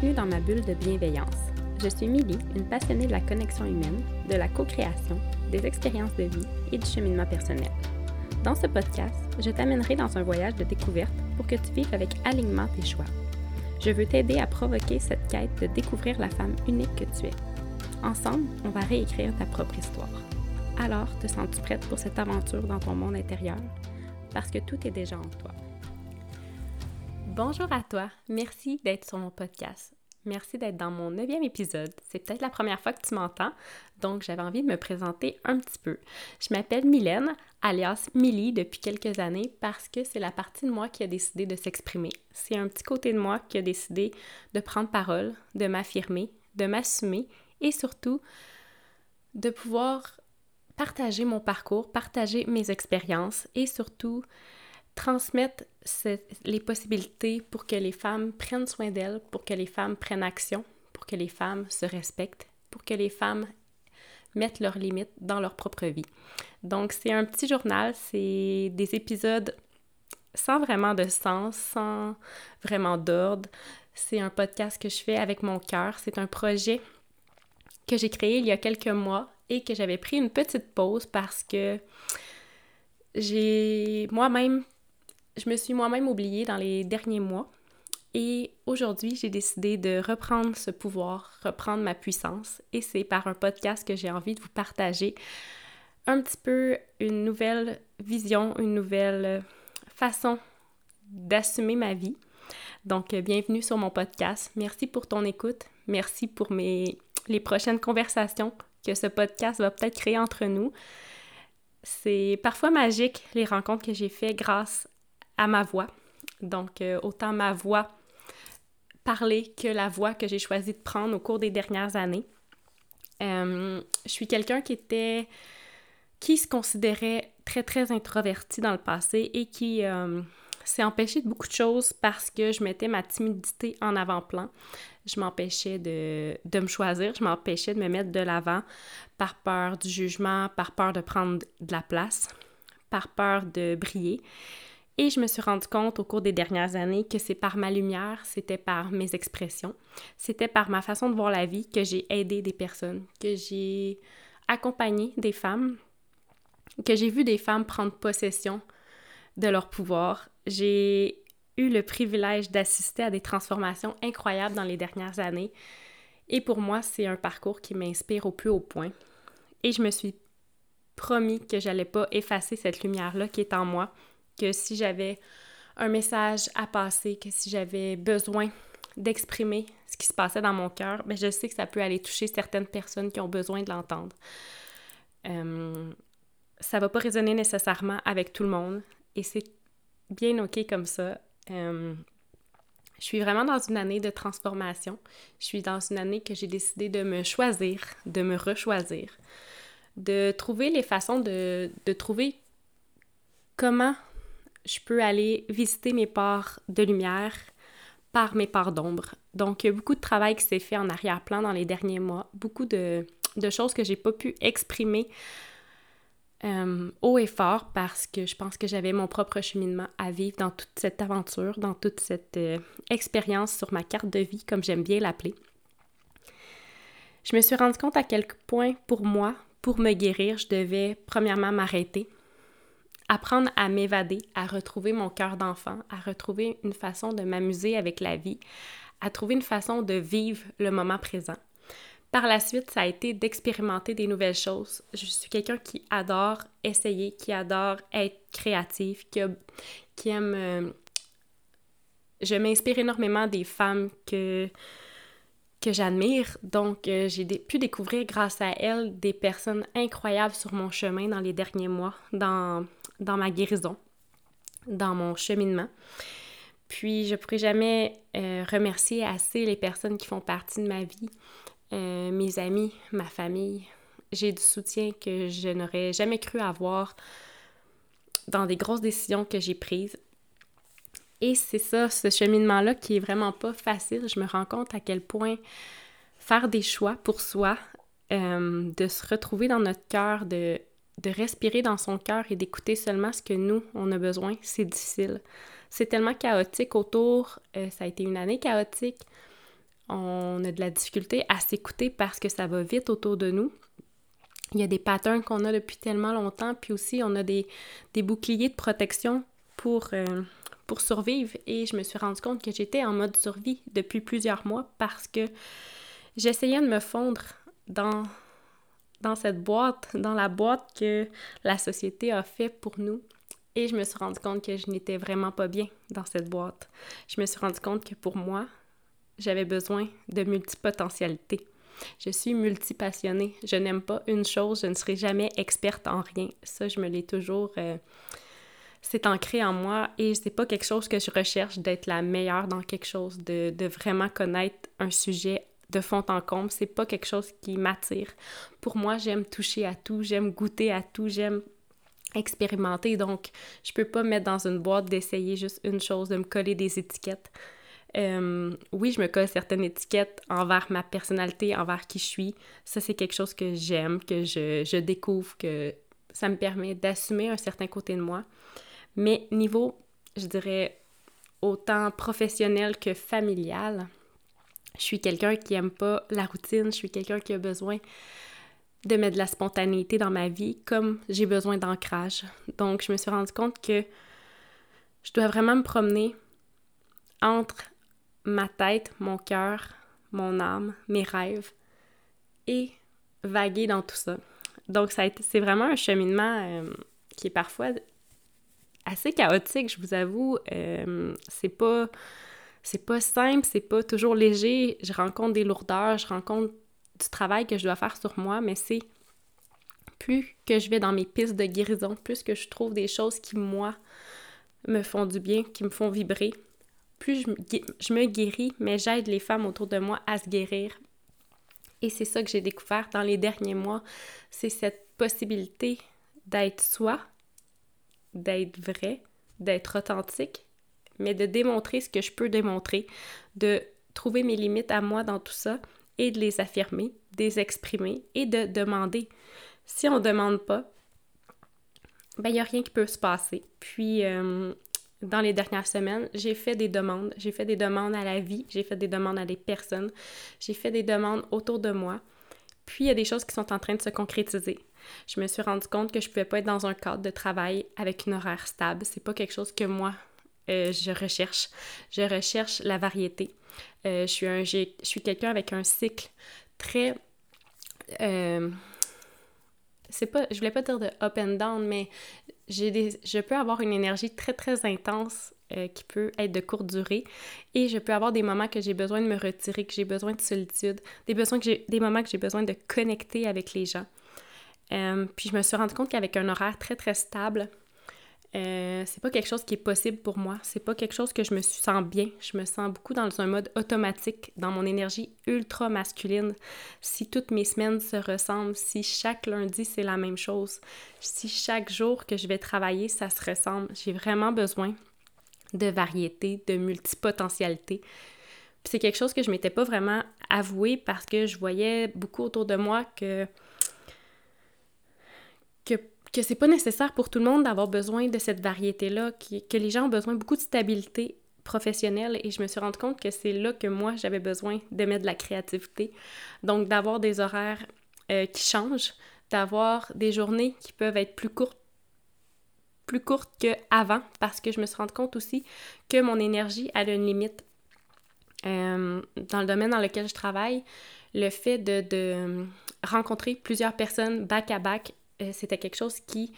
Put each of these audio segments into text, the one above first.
Bienvenue dans ma bulle de bienveillance. Je suis Milly, une passionnée de la connexion humaine, de la co-création, des expériences de vie et du cheminement personnel. Dans ce podcast, je t'amènerai dans un voyage de découverte pour que tu vives avec alignement tes choix. Je veux t'aider à provoquer cette quête de découvrir la femme unique que tu es. Ensemble, on va réécrire ta propre histoire. Alors, te sens-tu prête pour cette aventure dans ton monde intérieur? Parce que tout est déjà en toi. Bonjour à toi, merci d'être sur mon podcast. Merci d'être dans mon neuvième épisode. C'est peut-être la première fois que tu m'entends, donc j'avais envie de me présenter un petit peu. Je m'appelle Mylène, alias Milly, depuis quelques années parce que c'est la partie de moi qui a décidé de s'exprimer. C'est un petit côté de moi qui a décidé de prendre parole, de m'affirmer, de m'assumer et surtout de pouvoir partager mon parcours, partager mes expériences et surtout transmettre les possibilités pour que les femmes prennent soin d'elles, pour que les femmes prennent action, pour que les femmes se respectent, pour que les femmes mettent leurs limites dans leur propre vie. Donc, c'est un petit journal, c'est des épisodes sans vraiment de sens, sans vraiment d'ordre. C'est un podcast que je fais avec mon cœur. C'est un projet que j'ai créé il y a quelques mois et que j'avais pris une petite pause parce que j'ai moi-même je me suis moi-même oubliée dans les derniers mois et aujourd'hui, j'ai décidé de reprendre ce pouvoir, reprendre ma puissance et c'est par un podcast que j'ai envie de vous partager un petit peu une nouvelle vision, une nouvelle façon d'assumer ma vie. Donc, bienvenue sur mon podcast. Merci pour ton écoute. Merci pour mes, les prochaines conversations que ce podcast va peut-être créer entre nous. C'est parfois magique les rencontres que j'ai faites grâce à ma voix. Donc, euh, autant ma voix parler que la voix que j'ai choisi de prendre au cours des dernières années. Euh, je suis quelqu'un qui était qui se considérait très très introverti dans le passé et qui euh, s'est empêché de beaucoup de choses parce que je mettais ma timidité en avant-plan. Je m'empêchais de, de, me choisir, je m'empêchais de me mettre de l'avant par peur du jugement, par peur de prendre de la place, par peur de briller. Et je me suis rendu compte au cours des dernières années que c'est par ma lumière, c'était par mes expressions, c'était par ma façon de voir la vie que j'ai aidé des personnes, que j'ai accompagné des femmes, que j'ai vu des femmes prendre possession de leur pouvoir. J'ai eu le privilège d'assister à des transformations incroyables dans les dernières années. Et pour moi, c'est un parcours qui m'inspire au plus haut point. Et je me suis promis que j'allais pas effacer cette lumière-là qui est en moi, que si j'avais un message à passer, que si j'avais besoin d'exprimer ce qui se passait dans mon cœur, ben je sais que ça peut aller toucher certaines personnes qui ont besoin de l'entendre. Euh, ça va pas résonner nécessairement avec tout le monde et c'est bien ok comme ça. Euh, je suis vraiment dans une année de transformation. Je suis dans une année que j'ai décidé de me choisir, de me rechoisir, de trouver les façons de, de trouver comment je peux aller visiter mes parts de lumière par mes parts d'ombre. Donc, il y a beaucoup de travail qui s'est fait en arrière-plan dans les derniers mois, beaucoup de, choses que j'ai pas pu exprimer euh, haut et fort parce que je pense que j'avais mon propre cheminement à vivre dans toute cette aventure, dans toute cette euh, expérience sur ma carte de vie, comme j'aime bien l'appeler. Je me suis rendu compte à quel point, pour moi, pour me guérir, je devais premièrement m'arrêter, apprendre à m'évader, à retrouver mon cœur d'enfant, à retrouver une façon de m'amuser avec la vie, à trouver une façon de vivre le moment présent. Par la suite, ça a été d'expérimenter des nouvelles choses. Je suis quelqu'un qui adore essayer, qui adore être créatif, qui, aime... Euh, je m'inspire énormément des femmes que, que j'admire. Donc, euh, j'ai pu découvrir grâce à elles des personnes incroyables sur mon chemin dans les derniers mois, dans ma guérison, dans mon cheminement. Puis je ne pourrais jamais euh, remercier assez les personnes qui font partie de ma vie, euh, mes amis, ma famille. J'ai du soutien que je n'aurais jamais cru avoir dans des grosses décisions que j'ai prises. Et c'est ça, ce cheminement-là qui est vraiment pas facile. Je me rends compte à quel point faire des choix pour soi, euh, de se retrouver dans notre cœur, de de respirer dans son cœur et d'écouter seulement ce que nous, on a besoin, c'est difficile. C'est tellement chaotique autour. Euh, ça a été une année chaotique. On a de la difficulté à s'écouter parce que ça va vite autour de nous. Il y a des patterns qu'on a depuis tellement longtemps, puis aussi on a des, boucliers de protection pour, euh, pour survivre. Et je me suis rendu compte que j'étais en mode survie depuis plusieurs mois parce que j'essayais de me fondre dans, dans cette boîte, dans la boîte que la société a fait pour nous. Et je me suis rendu compte que je n'étais vraiment pas bien dans cette boîte. Je me suis rendu compte que pour moi, j'avais besoin de multipotentialité. Je suis multipassionnée. Je n'aime pas une chose, je ne serai jamais experte en rien. Ça, je me l'ai toujours. Euh, c'est ancré en moi et c'est pas quelque chose que je recherche d'être la meilleure dans quelque chose, de, de vraiment connaître un sujet de fond en comble. C'est pas quelque chose qui m'attire. Pour moi, j'aime toucher à tout, j'aime goûter à tout, j'aime expérimenter. Donc, je peux pas me mettre dans une boîte d'essayer juste une chose, de me coller des étiquettes. Euh, oui, je me colle certaines étiquettes envers ma personnalité, envers qui je suis. Ça, c'est quelque chose que j'aime, que je, je, découvre, que ça me permet d'assumer un certain côté de moi. Mais niveau, je dirais, autant professionnel que familial, je suis quelqu'un qui aime pas la routine, je suis quelqu'un qui a besoin de mettre de la spontanéité dans ma vie, comme j'ai besoin d'ancrage. Donc, je me suis rendu compte que je dois vraiment me promener entre ma tête, mon cœur, mon âme, mes rêves et vaguer dans tout ça. Donc, ça c'est vraiment un cheminement euh, qui est parfois assez chaotique, je vous avoue. Euh, c'est pas c'est pas simple, c'est pas toujours léger. Je rencontre des lourdeurs, je rencontre du travail que je dois faire sur moi, mais c'est plus que je vais dans mes pistes de guérison, plus que je trouve des choses qui, moi, me font du bien, qui me font vibrer, plus je me, guéris, mais j'aide les femmes autour de moi à se guérir. Et c'est ça que j'ai découvert dans les derniers mois, c'est cette possibilité d'être soi, d'être vrai, d'être authentique, mais de démontrer ce que je peux démontrer, de trouver mes limites à moi dans tout ça et de les affirmer, de les exprimer et de demander. Si on ne demande pas, ben il n'y a rien qui peut se passer. Puis, euh, dans les dernières semaines, j'ai fait des demandes. J'ai fait des demandes à la vie, j'ai fait des demandes à des personnes, j'ai fait des demandes autour de moi. Puis, il y a des choses qui sont en train de se concrétiser. Je me suis rendu compte que je ne pouvais pas être dans un cadre de travail avec une horaire stable. C'est pas quelque chose que moi, euh, je recherche. Je recherche la variété. Euh, je suis, un, je suis quelqu'un avec un cycle très... Euh, c'est pas, je voulais pas dire de up and down, mais des, je peux avoir une énergie très très intense qui peut être de courte durée et je peux avoir des moments que j'ai besoin de me retirer, que j'ai besoin de solitude, des, besoins que des moments que j'ai besoin de connecter avec les gens. puis je me suis rendu compte qu'avec un horaire très très stable, euh, c'est pas quelque chose qui est possible pour moi. C'est pas quelque chose que je me sens bien. Je me sens beaucoup dans un mode automatique, dans mon énergie ultra masculine. Si toutes mes semaines se ressemblent, si chaque lundi c'est la même chose, si chaque jour que je vais travailler ça se ressemble, j'ai vraiment besoin de variété, de multipotentialité. c'est quelque chose que je m'étais pas vraiment avoué parce que je voyais beaucoup autour de moi que que c'est pas nécessaire pour tout le monde d'avoir besoin de cette variété-là, que les gens ont besoin beaucoup de stabilité professionnelle et je me suis rendu compte que c'est là que moi j'avais besoin de mettre de la créativité. Donc d'avoir des horaires euh, qui changent, d'avoir des journées qui peuvent être plus courtes plus courtes qu'avant parce que je me suis rendu compte aussi que mon énergie a une limite. Euh, dans le domaine dans lequel je travaille, le fait de, de rencontrer plusieurs personnes back à back euh, c'était quelque chose qui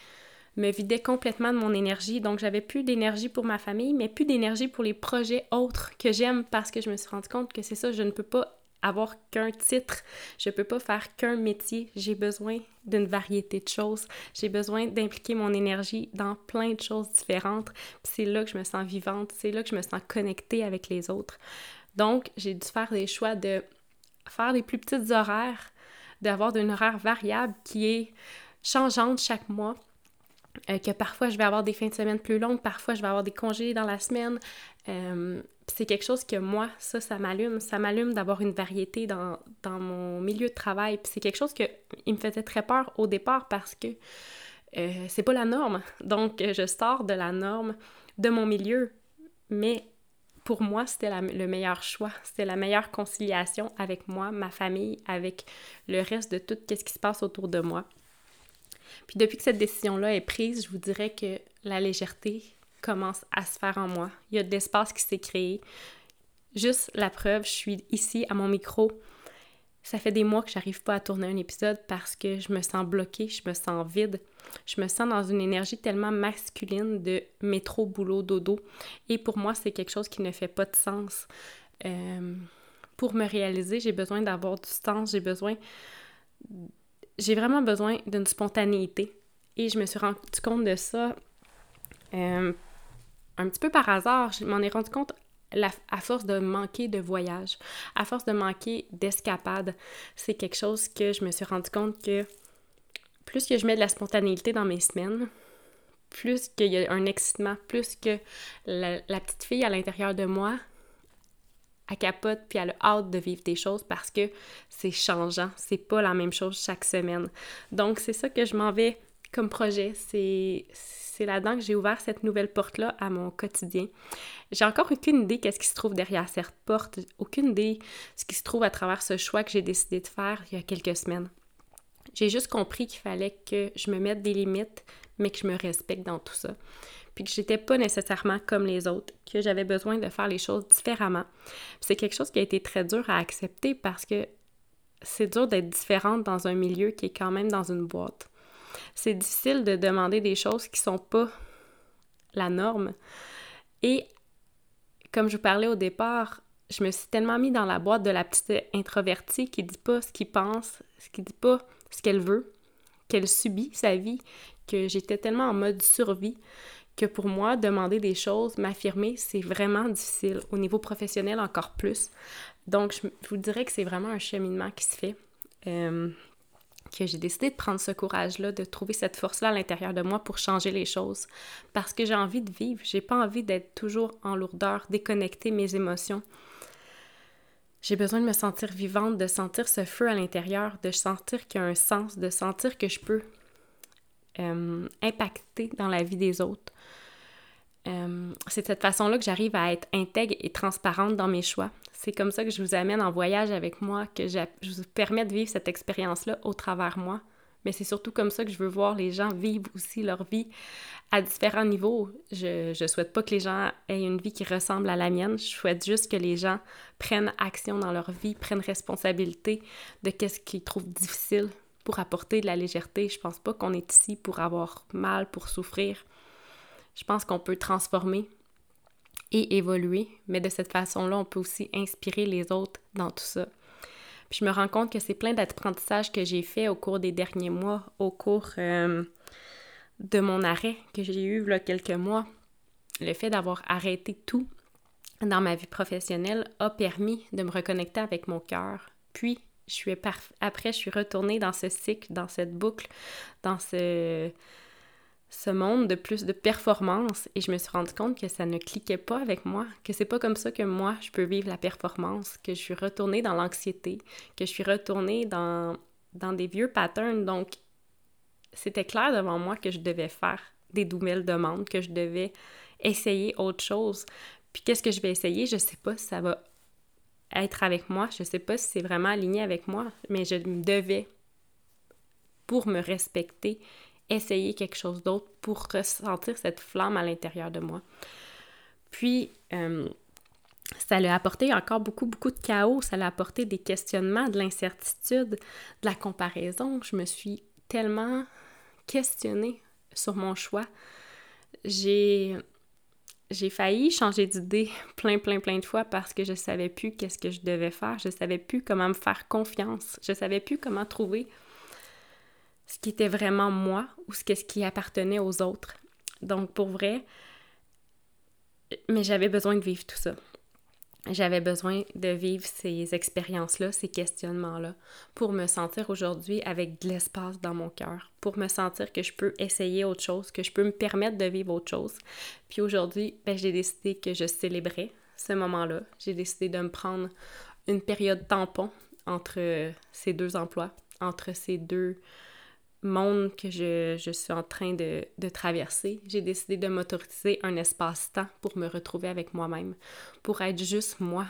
me vidait complètement de mon énergie. Donc, j'avais plus d'énergie pour ma famille, mais plus d'énergie pour les projets autres que j'aime parce que je me suis rendu compte que c'est ça, je ne peux pas avoir qu'un titre, je peux pas faire qu'un métier, j'ai besoin d'une variété de choses, j'ai besoin d'impliquer mon énergie dans plein de choses différentes, c'est là que je me sens vivante, c'est là que je me sens connectée avec les autres. Donc, j'ai dû faire des choix de faire des plus petites horaires, d'avoir une horaire variable qui est changeante chaque mois. Euh, que parfois je vais avoir des fins de semaine plus longues, parfois je vais avoir des congés dans la semaine. Euh, c'est quelque chose que moi, ça, ça m'allume. Ça m'allume d'avoir une variété dans, mon milieu de travail. C'est quelque chose qui me faisait très peur au départ parce que euh, c'est pas la norme. Donc, je sors de la norme de mon milieu. Mais pour moi, c'était le meilleur choix. C'était la meilleure conciliation avec moi, ma famille, avec le reste de tout ce qui se passe autour de moi. Puis depuis que cette décision-là est prise, je vous dirais que la légèreté commence à se faire en moi. Il y a de l'espace qui s'est créé. Juste la preuve, je suis ici à mon micro. Ça fait des mois que j'arrive pas à tourner un épisode parce que je me sens bloquée, je me sens vide. Je me sens dans une énergie tellement masculine de métro, boulot, dodo. Et pour moi, c'est quelque chose qui ne fait pas de sens. Euh, pour me réaliser, j'ai besoin d'avoir du sens, j'ai besoin. J'ai vraiment besoin d'une spontanéité. Et je me suis rendu compte de ça euh, un petit peu par hasard. Je m'en ai rendu compte à force de manquer de voyage, à force de manquer d'escapade. C'est quelque chose que je me suis rendu compte que plus que je mets de la spontanéité dans mes semaines, plus qu'il y a un excitement, plus que la, petite fille à l'intérieur de moi, elle capote puis elle a hâte de vivre des choses parce que c'est changeant, c'est pas la même chose chaque semaine. Donc c'est ça que je m'en vais comme projet, c'est c'est là-dedans que j'ai ouvert cette nouvelle porte-là à mon quotidien. J'ai encore aucune idée qu'est-ce qui se trouve derrière cette porte, aucune idée ce qui se trouve à travers ce choix que j'ai décidé de faire il y a quelques semaines. J'ai juste compris qu'il fallait que je me mette des limites, mais que je me respecte dans tout ça. Puis que j'étais pas nécessairement comme les autres, que j'avais besoin de faire les choses différemment. C'est quelque chose qui a été très dur à accepter parce que c'est dur d'être différente dans un milieu qui est quand même dans une boîte. C'est difficile de demander des choses qui sont pas la norme. Et comme je vous parlais au départ, je me suis tellement mis dans la boîte de la petite introvertie qui dit pas ce qu'il pense, ce qui dit pas ce qu'elle veut, qu'elle subit sa vie, que j'étais tellement en mode survie que pour moi, demander des choses, m'affirmer, c'est vraiment difficile. Au niveau professionnel, encore plus. Donc, je, vous dirais que c'est vraiment un cheminement qui se fait. Euh, que j'ai décidé de prendre ce courage-là, de trouver cette force-là à l'intérieur de moi pour changer les choses. Parce que j'ai envie de vivre. J'ai pas envie d'être toujours en lourdeur, déconnecter mes émotions. J'ai besoin de me sentir vivante, de sentir ce feu à l'intérieur, de sentir qu'il y a un sens, de sentir que je peux euh, impacter dans la vie des autres. Euh, c'est de cette façon-là que j'arrive à être intègre et transparente dans mes choix. C'est comme ça que je vous amène en voyage avec moi, que je vous permets de vivre cette expérience-là au travers moi. Mais c'est surtout comme ça que je veux voir les gens vivre aussi leur vie à différents niveaux. Je ne souhaite pas que les gens aient une vie qui ressemble à la mienne. Je souhaite juste que les gens prennent action dans leur vie, prennent responsabilité de qu'est-ce qu'ils trouvent difficile pour apporter de la légèreté. Je pense pas qu'on est ici pour avoir mal, pour souffrir. Je pense qu'on peut transformer et évoluer, mais de cette façon-là, on peut aussi inspirer les autres dans tout ça. Puis je me rends compte que c'est plein d'apprentissages que j'ai fait au cours des derniers mois, au cours euh, de mon arrêt que j'ai eu il quelques mois. Le fait d'avoir arrêté tout dans ma vie professionnelle a permis de me reconnecter avec mon cœur. Puis, je suis après, je suis retournée dans ce cycle, dans cette boucle, dans ce, ce monde de plus de performance et je me suis rendu compte que ça ne cliquait pas avec moi, que c'est pas comme ça que moi je peux vivre la performance, que je suis retournée dans l'anxiété, que je suis retournée dans, dans des vieux patterns. Donc, c'était clair devant moi que je devais faire des nouvelles demandes, que je devais essayer autre chose. Puis qu'est-ce que je vais essayer? Je sais pas si ça va être avec moi, je sais pas si c'est vraiment aligné avec moi, mais je devais, pour me respecter, essayer quelque chose d'autre pour ressentir cette flamme à l'intérieur de moi. Puis, euh, ça lui a apporté encore beaucoup, beaucoup de chaos, ça lui a apporté des questionnements, de l'incertitude, de la comparaison. Je me suis tellement questionnée sur mon choix. J'ai j'ai failli changer d'idée plein, plein, plein de fois parce que je savais plus qu'est-ce que je devais faire. Je savais plus comment me faire confiance. Je savais plus comment trouver ce qui était vraiment moi ou ce, ce qui appartenait aux autres. Donc, pour vrai, mais j'avais besoin de vivre tout ça. J'avais besoin de vivre ces expériences-là, ces questionnements-là, pour me sentir aujourd'hui avec de l'espace dans mon cœur, pour me sentir que je peux essayer autre chose, que je peux me permettre de vivre autre chose. Puis aujourd'hui, ben, j'ai décidé que je célébrais ce moment-là. J'ai décidé de me prendre une période tampon entre ces deux emplois, entre ces deux monde que je, suis en train de, traverser, j'ai décidé de m'autoriser un espace-temps pour me retrouver avec moi-même, pour être juste moi,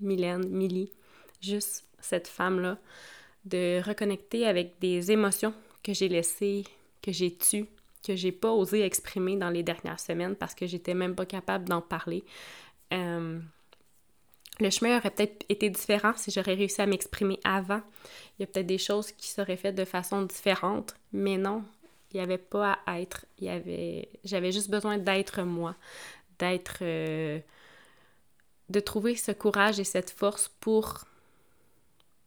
Mylène, Millie, juste cette femme-là, de reconnecter avec des émotions que j'ai laissées, que j'ai tues, que j'ai pas osé exprimer dans les dernières semaines parce que j'étais même pas capable d'en parler. Euh, le chemin aurait peut-être été différent si j'aurais réussi à m'exprimer avant. Il y a peut-être des choses qui seraient faites de façon différente, mais non, il n'y avait pas à être. Il y avait... J'avais juste besoin d'être moi, d'être... Euh, de trouver ce courage et cette force pour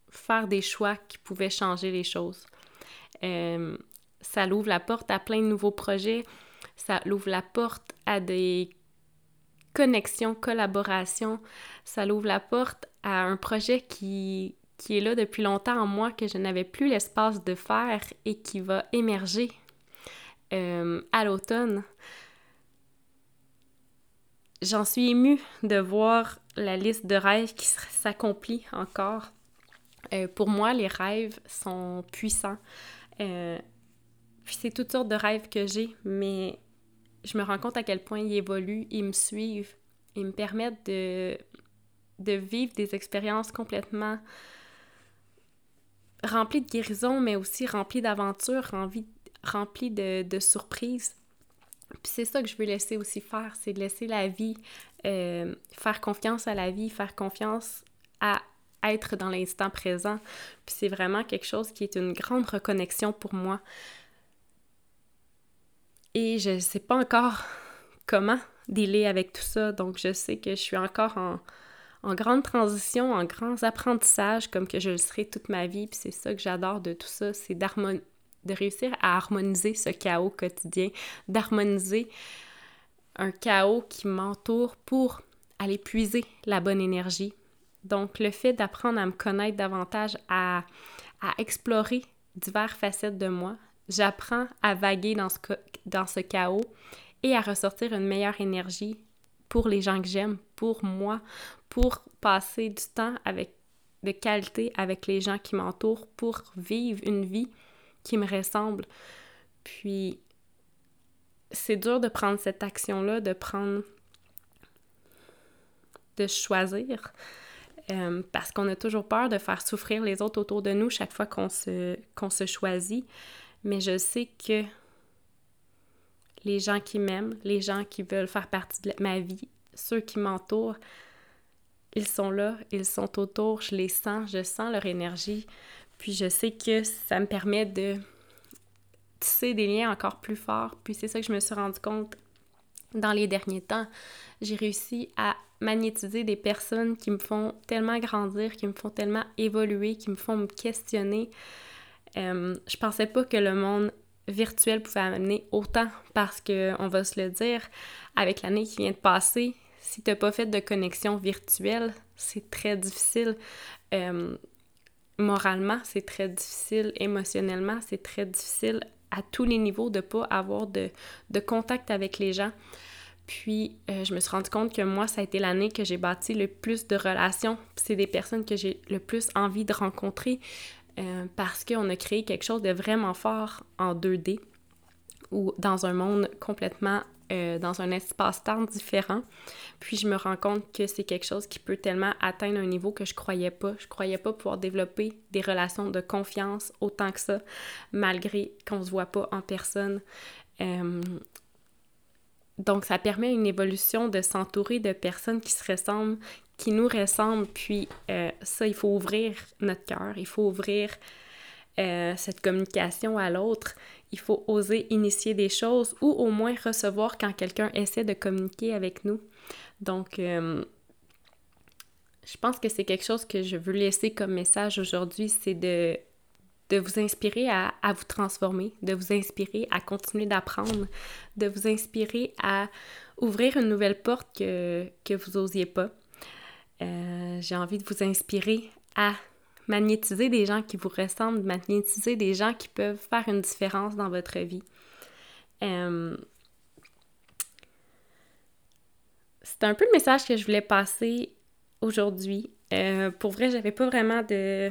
faire des choix qui pouvaient changer les choses. Euh, ça l'ouvre la porte à plein de nouveaux projets, ça l'ouvre la porte à des connexion, collaboration. Ça l'ouvre la porte à un projet qui, qui est là depuis longtemps en moi, que je n'avais plus l'espace de faire et qui va émerger euh, à l'automne. J'en suis émue de voir la liste de rêves qui s'accomplit encore. Euh, pour moi, les rêves sont puissants. Euh, c'est toutes sortes de rêves que j'ai, mais je me rends compte à quel point ils évoluent, ils me suivent, ils me permettent de, de vivre des expériences complètement remplies de guérison, mais aussi remplies d'aventures, remplies de, surprises. Puis c'est ça que je veux laisser aussi faire, c'est de laisser la vie, euh, faire confiance à la vie, faire confiance à être dans l'instant présent. Puis c'est vraiment quelque chose qui est une grande reconnexion pour moi. Et je ne sais pas encore comment dealer avec tout ça. Donc, je sais que je suis encore en, grande transition, en grands apprentissages, comme que je le serai toute ma vie. Puis c'est ça que j'adore de tout ça, c'est de réussir à harmoniser ce chaos quotidien, d'harmoniser un chaos qui m'entoure pour aller puiser la bonne énergie. Donc, le fait d'apprendre à me connaître davantage, à, à explorer diverses facettes de moi, j'apprends à vaguer dans ce, dans ce chaos et à ressortir une meilleure énergie pour les gens que j'aime, pour moi, pour passer du temps avec de qualité avec les gens qui m'entourent, pour vivre une vie qui me ressemble. Puis c'est dur de prendre cette action-là, de prendre de choisir, euh, parce qu'on a toujours peur de faire souffrir les autres autour de nous chaque fois qu'on se, qu'on se choisit mais je sais que les gens qui m'aiment, les gens qui veulent faire partie de ma vie, ceux qui m'entourent, ils sont là, ils sont autour, je les sens, je sens leur énergie. Puis je sais que ça me permet de tisser des liens encore plus forts. Puis c'est ça que je me suis rendu compte dans les derniers temps. J'ai réussi à magnétiser des personnes qui me font tellement grandir, qui me font tellement évoluer, qui me font me questionner. Euh, je pensais pas que le monde virtuel pouvait amener autant parce que, on va se le dire, avec l'année qui vient de passer, si t'as pas fait de connexion virtuelle, c'est très difficile. Euh, moralement, c'est très difficile. Émotionnellement, c'est très difficile à tous les niveaux de pas avoir de, contact avec les gens. Puis, euh, je me suis rendu compte que moi, ça a été l'année que j'ai bâti le plus de relations. C'est des personnes que j'ai le plus envie de rencontrer. Euh, parce qu'on a créé quelque chose de vraiment fort en 2D ou dans un monde complètement, euh, dans un espace-temps différent. Puis je me rends compte que c'est quelque chose qui peut tellement atteindre un niveau que je croyais pas. Je croyais pas pouvoir développer des relations de confiance autant que ça, malgré qu'on se voit pas en personne. Euh, donc, ça permet une évolution de s'entourer de personnes qui se ressemblent, qui nous ressemblent. Puis euh, ça, il faut ouvrir notre cœur, il faut ouvrir cette communication à l'autre. Il faut oser initier des choses ou au moins recevoir quand quelqu'un essaie de communiquer avec nous. Donc, euh, je pense que c'est quelque chose que je veux laisser comme message aujourd'hui, c'est de, vous inspirer à, vous transformer, de vous inspirer à continuer d'apprendre, de vous inspirer à ouvrir une nouvelle porte que, que vous n'osiez pas. Euh, j'ai envie de vous inspirer à magnétiser des gens qui vous ressemblent, magnétiser des gens qui peuvent faire une différence dans votre vie. Euh, c'est un peu le message que je voulais passer aujourd'hui. Euh, pour vrai, j'avais pas vraiment de,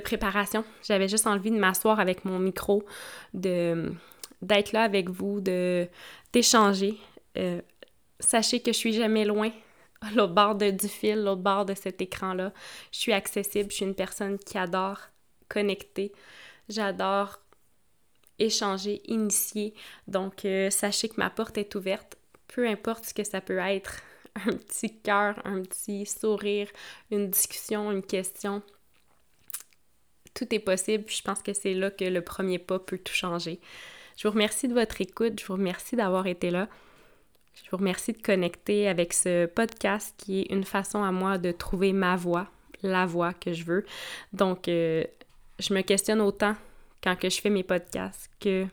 préparation. J'avais juste envie de m'asseoir avec mon micro, d'être là avec vous, d'échanger. Euh, sachez que je suis jamais loin, l'autre bord de, du fil, l'autre bord de cet écran-là. Je suis accessible, je suis une personne qui adore connecter. J'adore échanger, initier. Donc, euh, sachez que ma porte est ouverte, peu importe ce que ça peut être. Un petit cœur, un petit sourire, une discussion, une question. Tout est possible. Je pense que c'est là que le premier pas peut tout changer. Je vous remercie de votre écoute. Je vous remercie d'avoir été là. Je vous remercie de connecter avec ce podcast qui est une façon à moi de trouver ma voix, la voix que je veux. Donc, euh, je me questionne autant quand que je fais mes podcasts que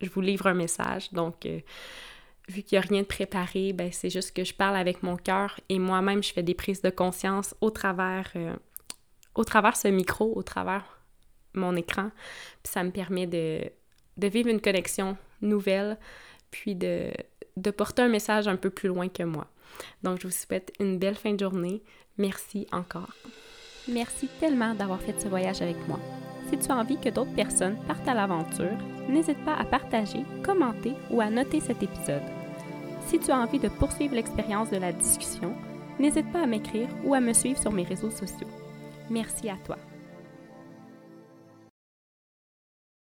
je vous livre un message. Donc, euh, vu qu'il n'y a rien de préparé, ben, c'est juste que je parle avec mon cœur et moi-même, je fais des prises de conscience au travers, euh, ce micro, au travers mon écran. Ça me permet de, de vivre une connexion nouvelle, puis de, de porter un message un peu plus loin que moi. Donc, je vous souhaite une belle fin de journée. Merci encore. Merci tellement d'avoir fait ce voyage avec moi. Si tu as envie que d'autres personnes partent à l'aventure, n'hésite pas à partager, commenter ou à noter cet épisode. Si tu as envie de poursuivre l'expérience de la discussion, n'hésite pas à m'écrire ou à me suivre sur mes réseaux sociaux. Merci à toi.